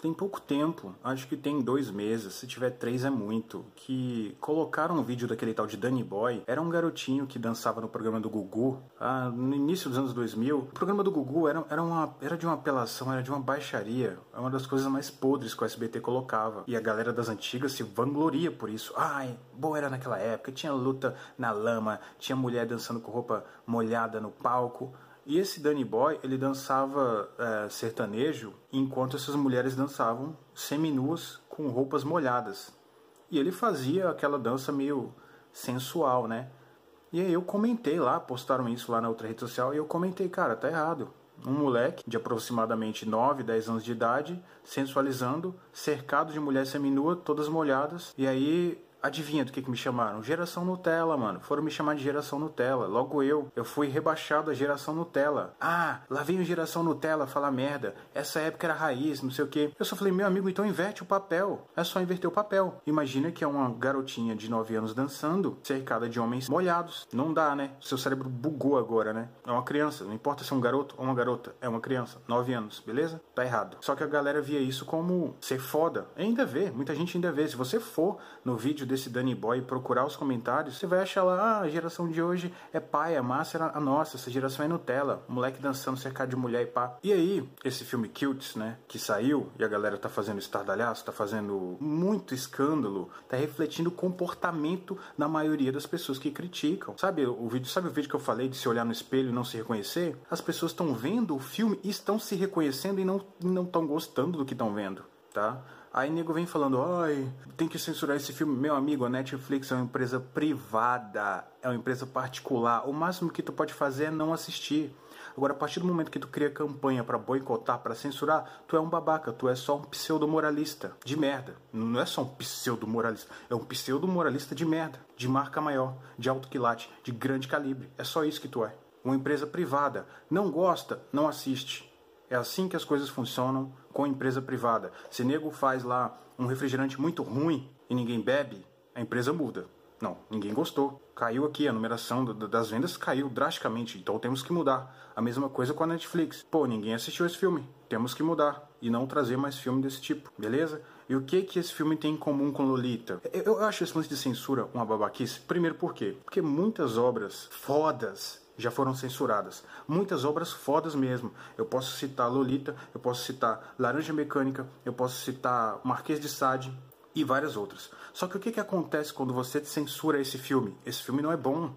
tem pouco tempo, acho que tem dois meses, se tiver três é muito, que colocaram um vídeo daquele tal de Danny Boy. Era um garotinho que dançava no programa do Gugu, ah, no início dos anos 2000. O programa do Gugu era, era, uma, era de uma apelação, era de uma baixaria. É uma das coisas mais podres que o SBT colocava. E a galera das antigas se vangloria por isso. Ai, boa era naquela época, tinha luta na lama, tinha mulher dançando com roupa molhada no palco. E esse Danny Boy, ele dançava é, sertanejo enquanto essas mulheres dançavam seminuas com roupas molhadas. E ele fazia aquela dança meio sensual, né? E aí eu comentei lá, postaram isso lá na outra rede social, e eu comentei, cara, tá errado. Um moleque de aproximadamente 9, 10 anos de idade, sensualizando, cercado de mulheres seminuas, todas molhadas, e aí Adivinha do que, que me chamaram? Geração Nutella, mano. Foram me chamar de geração Nutella. Logo eu, eu fui rebaixado a geração Nutella. Ah, lá vem o geração Nutella falar merda. Essa época era raiz, não sei o que. Eu só falei, meu amigo, então inverte o papel. É só inverter o papel. Imagina que é uma garotinha de 9 anos dançando, cercada de homens molhados. Não dá, né? Seu cérebro bugou agora, né? É uma criança. Não importa se é um garoto ou uma garota. É uma criança. 9 anos, beleza? Tá errado. Só que a galera via isso como ser foda. Ainda vê. Muita gente ainda vê. Se você for no vídeo desse Danny Boy e procurar os comentários, você vai achar lá, ah, a geração de hoje é pai, a massa era a nossa, essa geração é Nutella, moleque dançando cercado de mulher e pá. E aí, esse filme Cutes, né, que saiu e a galera tá fazendo estardalhaço, tá fazendo muito escândalo, tá refletindo o comportamento na maioria das pessoas que criticam. Sabe o vídeo, sabe o vídeo que eu falei de se olhar no espelho e não se reconhecer? As pessoas estão vendo o filme e estão se reconhecendo e não estão gostando do que estão vendo, tá? Aí nego vem falando, ai, tem que censurar esse filme. Meu amigo, a Netflix é uma empresa privada, é uma empresa particular. O máximo que tu pode fazer é não assistir. Agora, a partir do momento que tu cria campanha para boicotar, para censurar, tu é um babaca, tu é só um pseudo-moralista de merda. Não é só um pseudo-moralista, é um pseudo-moralista de merda, de marca maior, de alto quilate, de grande calibre. É só isso que tu é. Uma empresa privada. Não gosta, não assiste. É assim que as coisas funcionam com empresa privada. Se nego faz lá um refrigerante muito ruim e ninguém bebe, a empresa muda. Não, ninguém gostou. Caiu aqui, a numeração das vendas caiu drasticamente, então temos que mudar. A mesma coisa com a Netflix. Pô, ninguém assistiu esse filme. Temos que mudar e não trazer mais filme desse tipo, beleza? E o que que esse filme tem em comum com Lolita? Eu acho esse lance de censura uma babaquice. Primeiro por quê? Porque muitas obras fodas já foram censuradas. Muitas obras fodas mesmo. Eu posso citar Lolita, eu posso citar Laranja Mecânica, eu posso citar Marquês de Sade e várias outras. Só que o que, que acontece quando você censura esse filme? Esse filme não é bom.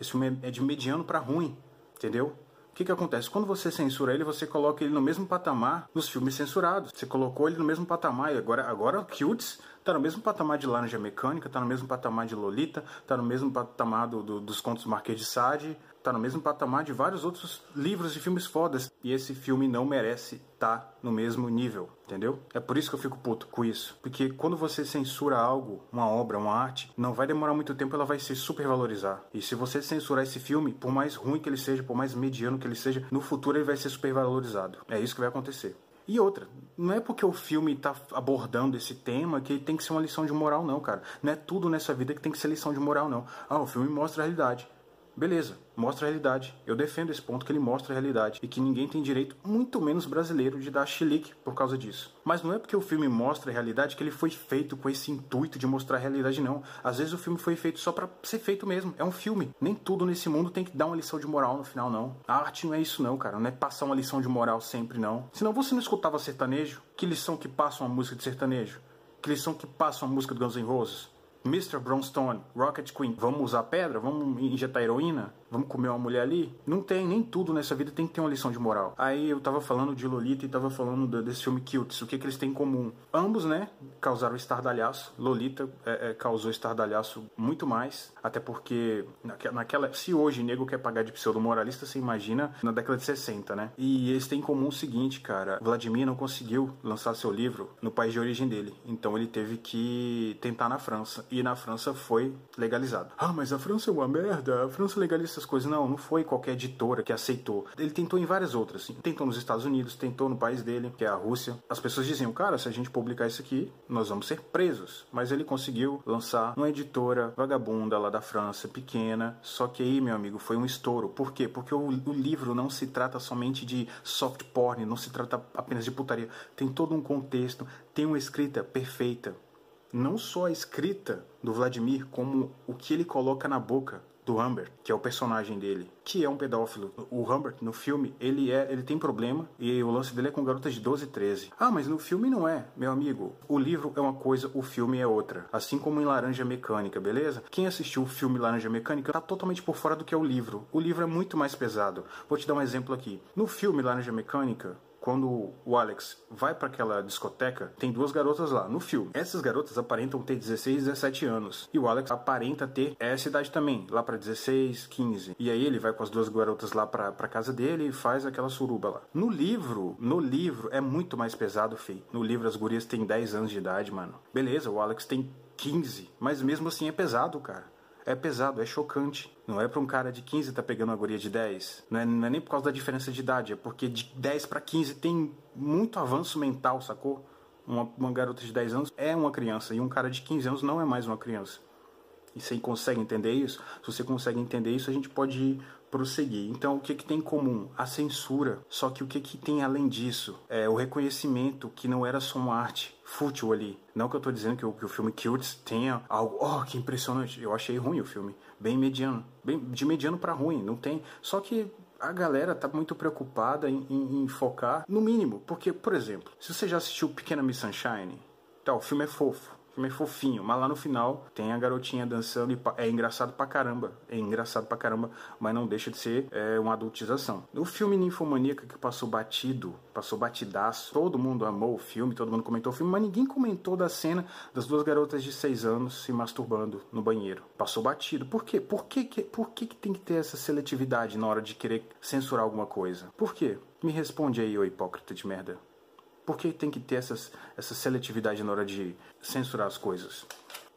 Esse filme é de mediano para ruim, entendeu? O que, que acontece? Quando você censura ele, você coloca ele no mesmo patamar dos filmes censurados. Você colocou ele no mesmo patamar e agora, agora Cutes tá no mesmo patamar de Laranja Mecânica, tá no mesmo patamar de Lolita, tá no mesmo patamar do, do, dos contos Marquês de Sade, tá no mesmo patamar de vários outros livros e filmes fodas. E esse filme não merece estar tá no mesmo nível, entendeu? É por isso que eu fico puto com isso. Porque quando você censura algo, uma obra, uma arte, não vai demorar muito tempo, ela vai se supervalorizar. E se você censurar esse filme, por mais ruim que ele seja, por mais mediano que ele seja, no futuro ele vai ser supervalorizado. É isso que vai acontecer. E outra, não é porque o filme está abordando esse tema que tem que ser uma lição de moral, não, cara. Não é tudo nessa vida que tem que ser lição de moral, não. Ah, o filme mostra a realidade. Beleza, mostra a realidade. Eu defendo esse ponto que ele mostra a realidade e que ninguém tem direito, muito menos brasileiro, de dar chilique por causa disso. Mas não é porque o filme mostra a realidade que ele foi feito com esse intuito de mostrar a realidade, não. Às vezes o filme foi feito só para ser feito mesmo. É um filme. Nem tudo nesse mundo tem que dar uma lição de moral no final, não. A arte não é isso, não, cara. Não é passar uma lição de moral sempre, não. Senão você não escutava sertanejo? Que lição que passa uma música de sertanejo? Que lição que passa uma música do Guns N' Roses? Mr. Brownstone, Rocket Queen, vamos usar pedra? Vamos injetar heroína? Vamos comer uma mulher ali? Não tem, nem tudo nessa vida tem que ter uma lição de moral. Aí eu tava falando de Lolita e tava falando desse filme Cutes, o que, que eles têm em comum? Ambos, né, causaram estardalhaço. Lolita é, é, causou estardalhaço muito mais, até porque naquela. Se hoje nego quer pagar de pseudo-moralista, você imagina na década de 60, né? E eles têm em comum o seguinte, cara: Vladimir não conseguiu lançar seu livro no país de origem dele, então ele teve que tentar na França e na França foi legalizado. Ah, mas a França é uma merda, a França legaliza essas coisas. Não, não foi qualquer editora que aceitou. Ele tentou em várias outras. Tentou nos Estados Unidos, tentou no país dele, que é a Rússia. As pessoas diziam, cara, se a gente publicar isso aqui, nós vamos ser presos. Mas ele conseguiu lançar uma editora vagabunda lá da França, pequena. Só que aí, meu amigo, foi um estouro. Por quê? Porque o, o livro não se trata somente de soft porn, não se trata apenas de putaria. Tem todo um contexto, tem uma escrita perfeita. Não só a escrita do Vladimir, como o que ele coloca na boca do Humbert, que é o personagem dele, que é um pedófilo. O Humbert, no filme, ele é, ele tem problema e o lance dele é com garotas de 12 e 13. Ah, mas no filme não é, meu amigo. O livro é uma coisa, o filme é outra. Assim como em Laranja Mecânica, beleza? Quem assistiu o filme Laranja Mecânica tá totalmente por fora do que é o livro. O livro é muito mais pesado. Vou te dar um exemplo aqui. No filme Laranja Mecânica, quando o Alex vai para aquela discoteca, tem duas garotas lá no filme. Essas garotas aparentam ter 16, 17 anos. E o Alex aparenta ter essa idade também, lá para 16, 15. E aí ele vai com as duas garotas lá pra casa dele e faz aquela suruba lá. No livro, no livro é muito mais pesado, Fei. No livro as gurias têm 10 anos de idade, mano. Beleza, o Alex tem 15, mas mesmo assim é pesado, cara é pesado, é chocante. Não é para um cara de 15 tá pegando uma guria de 10. Não é, não é nem por causa da diferença de idade, é porque de 10 para 15 tem muito avanço mental, sacou? Uma, uma garota de 10 anos é uma criança e um cara de 15 anos não é mais uma criança. E você consegue entender isso? Se você consegue entender isso, a gente pode prosseguir. Então, o que, que tem em comum? A censura. Só que o que, que tem além disso? É o reconhecimento que não era só uma arte fútil ali. Não que eu estou dizendo que o, que o filme Cutes tenha algo, oh, que impressionante. Eu achei ruim o filme. Bem mediano. Bem, de mediano para ruim. Não tem. Só que a galera tá muito preocupada em, em, em, focar no mínimo. Porque, por exemplo, se você já assistiu Pequena Miss Sunshine, tá, o filme é fofo filme é fofinho, mas lá no final tem a garotinha dançando e é engraçado pra caramba. É engraçado pra caramba, mas não deixa de ser é, uma adultização. O filme Ninfomaníaca que passou batido, passou batidaço, todo mundo amou o filme, todo mundo comentou o filme, mas ninguém comentou da cena das duas garotas de seis anos se masturbando no banheiro. Passou batido. Por quê? Por que, que, por que, que tem que ter essa seletividade na hora de querer censurar alguma coisa? Por quê? Me responde aí, ô hipócrita de merda. Por que tem que ter essas, essa seletividade na hora de censurar as coisas?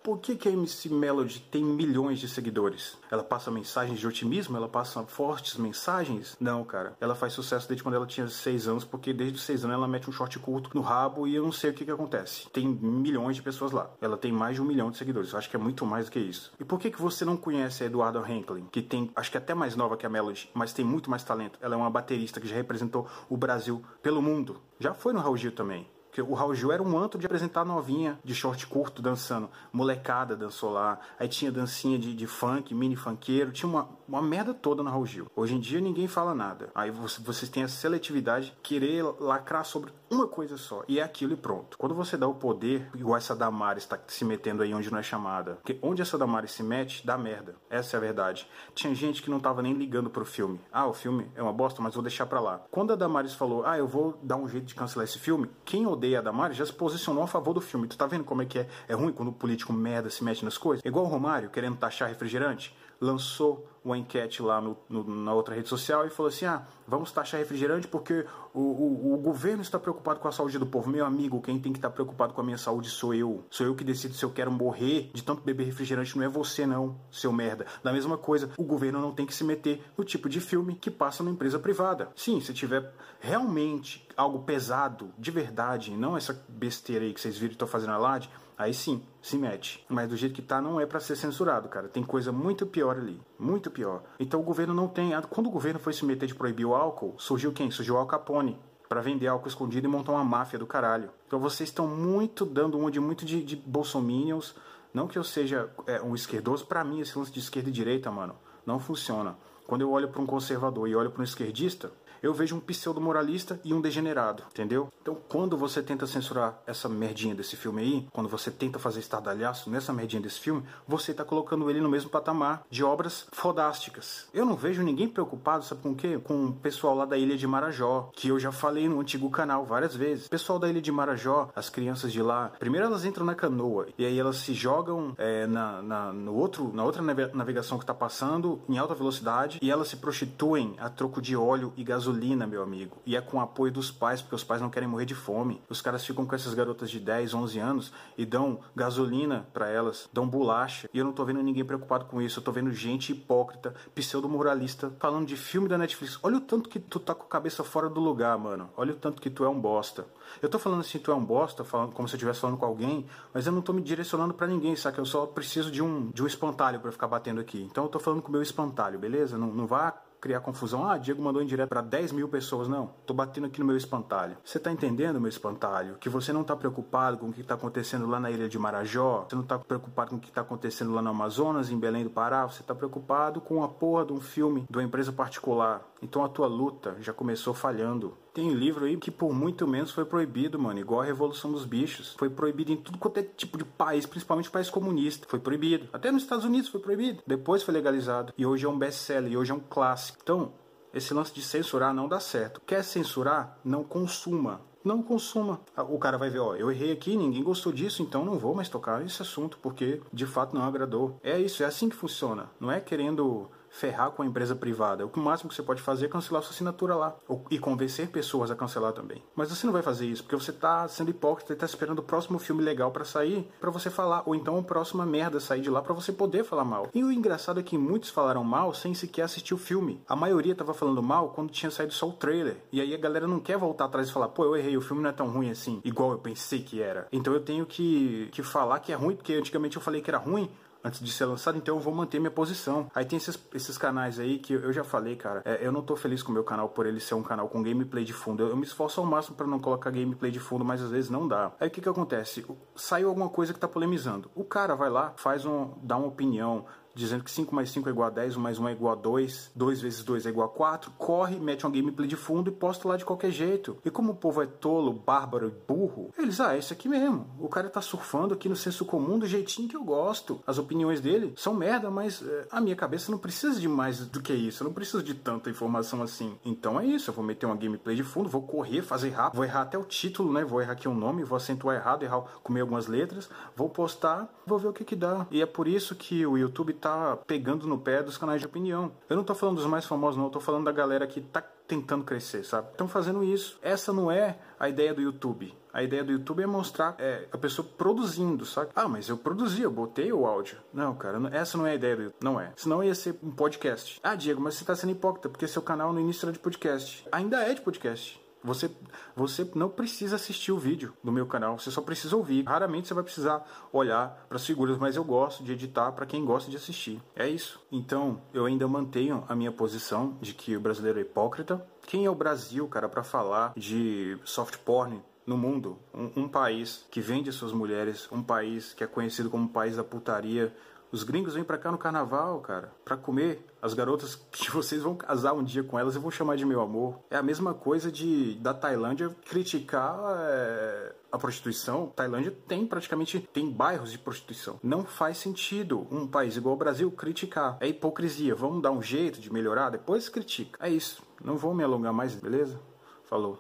Por que, que a MC Melody tem milhões de seguidores? Ela passa mensagens de otimismo? Ela passa fortes mensagens? Não, cara. Ela faz sucesso desde quando ela tinha 6 anos, porque desde os 6 anos ela mete um short curto no rabo e eu não sei o que, que acontece. Tem milhões de pessoas lá. Ela tem mais de um milhão de seguidores. Eu acho que é muito mais do que isso. E por que, que você não conhece a Eduarda Henklin, que tem, acho que é até mais nova que a Melody, mas tem muito mais talento? Ela é uma baterista que já representou o Brasil pelo mundo. Já foi no Raul Gil também. Porque o Raul Gil era um antro de apresentar novinha de short curto dançando. Molecada dançou lá. Aí tinha dancinha de, de funk, mini funkeiro. Tinha uma, uma merda toda no Raul Gil. Hoje em dia ninguém fala nada. Aí você, vocês têm a seletividade, querer lacrar sobre uma coisa só. E é aquilo e pronto. Quando você dá o poder, igual essa Damares está se metendo aí onde não é chamada. Porque onde essa Damares se mete, dá merda. Essa é a verdade. Tinha gente que não tava nem ligando pro filme. Ah, o filme é uma bosta, mas vou deixar pra lá. Quando a Damares falou, ah, eu vou dar um jeito de cancelar esse filme, quem odeia odeia a Damares já se posicionou a favor do filme. Tu tá vendo como é que é, é ruim quando o político merda se mete nas coisas? Igual o Romário querendo taxar refrigerante. Lançou uma enquete lá no, no, na outra rede social e falou assim: ah, vamos taxar refrigerante porque o, o, o, governo está preocupado com a saúde do povo. Meu amigo, quem tem que estar preocupado com a minha saúde sou eu. Sou eu que decido se eu quero morrer de tanto beber refrigerante, não é você, não, seu merda. Da mesma coisa, o governo não tem que se meter no tipo de filme que passa numa empresa privada. Sim, se tiver realmente algo pesado, de verdade, não essa besteira aí que vocês viram que estou fazendo a LAD Aí sim, se mete. Mas do jeito que tá, não é para ser censurado, cara. Tem coisa muito pior ali. Muito pior. Então o governo não tem. Quando o governo foi se meter de proibir o álcool, surgiu quem? Surgiu o Al Capone. Pra vender álcool escondido e montar uma máfia do caralho. Então vocês estão muito dando um de muito de, de bolsominions. Não que eu seja é, um esquerdoso, para mim esse lance de esquerda e direita, mano, não funciona. Quando eu olho para um conservador e olho para um esquerdista, eu vejo um pseudo-moralista e um degenerado, entendeu? Então, quando você tenta censurar essa merdinha desse filme aí, quando você tenta fazer estardalhaço nessa merdinha desse filme, você tá colocando ele no mesmo patamar de obras fodásticas. Eu não vejo ninguém preocupado, sabe com o quê? Com o pessoal lá da Ilha de Marajó, que eu já falei no antigo canal várias vezes. O pessoal da Ilha de Marajó, as crianças de lá, primeiro elas entram na canoa e aí elas se jogam é, na, na, no outro, na outra navegação que tá passando em alta velocidade e elas se prostituem a troco de óleo e gasolina gasolina, meu amigo. E é com o apoio dos pais, porque os pais não querem morrer de fome. Os caras ficam com essas garotas de 10, 11 anos e dão gasolina para elas, dão bolacha. E eu não tô vendo ninguém preocupado com isso. Eu tô vendo gente hipócrita, pseudo-moralista, falando de filme da Netflix. Olha o tanto que tu tá com a cabeça fora do lugar, mano. Olha o tanto que tu é um bosta. Eu tô falando assim, tu é um bosta, falando como se eu estivesse falando com alguém, mas eu não tô me direcionando para ninguém, sabe? Eu só preciso de um, de um espantalho para ficar batendo aqui. Então eu tô falando com o meu espantalho, beleza? Não, não vá criar confusão. Ah, Diego mandou em direto para 10 mil pessoas. Não, tô batendo aqui no meu espantalho. Você tá entendendo, meu espantalho? Que você não tá preocupado com o que tá acontecendo lá na ilha de Marajó, você não tá preocupado com o que tá acontecendo lá no Amazonas, em Belém do Pará, você tá preocupado com a porra de um filme de uma empresa particular. Então a tua luta já começou falhando. Tem livro aí que por muito menos foi proibido, mano. Igual a Revolução dos Bichos. Foi proibido em tudo quanto é tipo de país, principalmente país comunista. Foi proibido. Até nos Estados Unidos foi proibido. Depois foi legalizado. E hoje é um best-seller. E hoje é um clássico. Então, esse lance de censurar não dá certo. Quer censurar? Não consuma. Não consuma. O cara vai ver, ó, eu errei aqui, ninguém gostou disso, então não vou mais tocar esse assunto, porque de fato não agradou. É isso, é assim que funciona. Não é querendo ferrar com a empresa privada. O máximo que você pode fazer é cancelar sua assinatura lá. E convencer pessoas a cancelar também. Mas você não vai fazer isso, porque você está sendo hipócrita e está esperando o próximo filme legal para sair, para você falar. Ou então a próxima merda sair de lá para você poder falar mal. E o engraçado é que muitos falaram mal sem sequer assistir o filme. A maioria estava falando mal quando tinha saído só o trailer. E aí a galera não quer voltar atrás e falar, pô, eu errei, o filme não é tão ruim assim, igual eu pensei que era. Então eu tenho que, que falar que é ruim, porque antigamente eu falei que era ruim, antes de ser lançado, então eu vou manter minha posição. Aí tem esses, esses canais aí que eu já falei, cara, é, eu não tô feliz com o meu canal por ele ser um canal com gameplay de fundo. Eu, eu me esforço ao máximo para não colocar gameplay de fundo, mas às vezes não dá. Aí o que que acontece? Saiu alguma coisa que tá polemizando. O cara vai lá, faz um, dá uma opinião, dizendo que 5 mais 5 é igual a 10, 1 mais 1 é igual a 2, 2 vezes 2 é igual a 4, corre, mete um gameplay de fundo e posta lá de qualquer jeito. E como o povo é tolo, bárbaro e burro, eles, ah, é isso aqui mesmo. O cara tá surfando aqui no senso comum do jeitinho que eu gosto. As opiniões dele são merda, mas é, a minha cabeça não precisa de mais do que isso. Eu não preciso de tanta informação assim. Então é isso, eu vou meter uma gameplay de fundo, vou correr, fazer rápido, vou errar até o título, né? Vou errar aqui um nome, vou acentuar errado, errar, comer algumas letras, vou postar, vou ver o que que dá. E é por isso que o YouTube tá pegando no pé dos canais de opinião. Eu não tô falando dos mais famosos, não, eu tô falando da galera que tá tentando crescer, sabe? Estão fazendo isso. Essa não é a ideia do YouTube. A ideia do YouTube é mostrar é, a pessoa produzindo, sabe? Ah, mas eu produzi, eu botei o áudio. Não, cara, essa não é a ideia do YouTube. Não é. Senão ia ser um podcast. Ah, Diego, mas você tá sendo hipócrita, porque seu canal no início era de podcast. Ainda é de podcast. Você, você não precisa assistir o vídeo do meu canal, você só precisa ouvir. Raramente você vai precisar olhar para as figuras, mas eu gosto de editar para quem gosta de assistir. É isso. Então, eu ainda mantenho a minha posição de que o brasileiro é hipócrita. Quem é o Brasil, cara, para falar de soft porn no mundo? Um, um país que vende suas mulheres, um país que é conhecido como país da putaria, os gringos vêm pra cá no carnaval, cara, pra comer. As garotas que vocês vão casar um dia com elas e vão chamar de meu amor. É a mesma coisa de da Tailândia criticar é, a prostituição. Tailândia tem praticamente tem bairros de prostituição. Não faz sentido um país igual o Brasil criticar. É hipocrisia. Vamos dar um jeito de melhorar, depois critica. É isso. Não vou me alongar mais, beleza? Falou.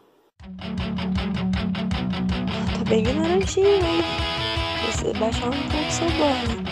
Tá bem ignorantinho, hein? Você baixar um pouco seu banho.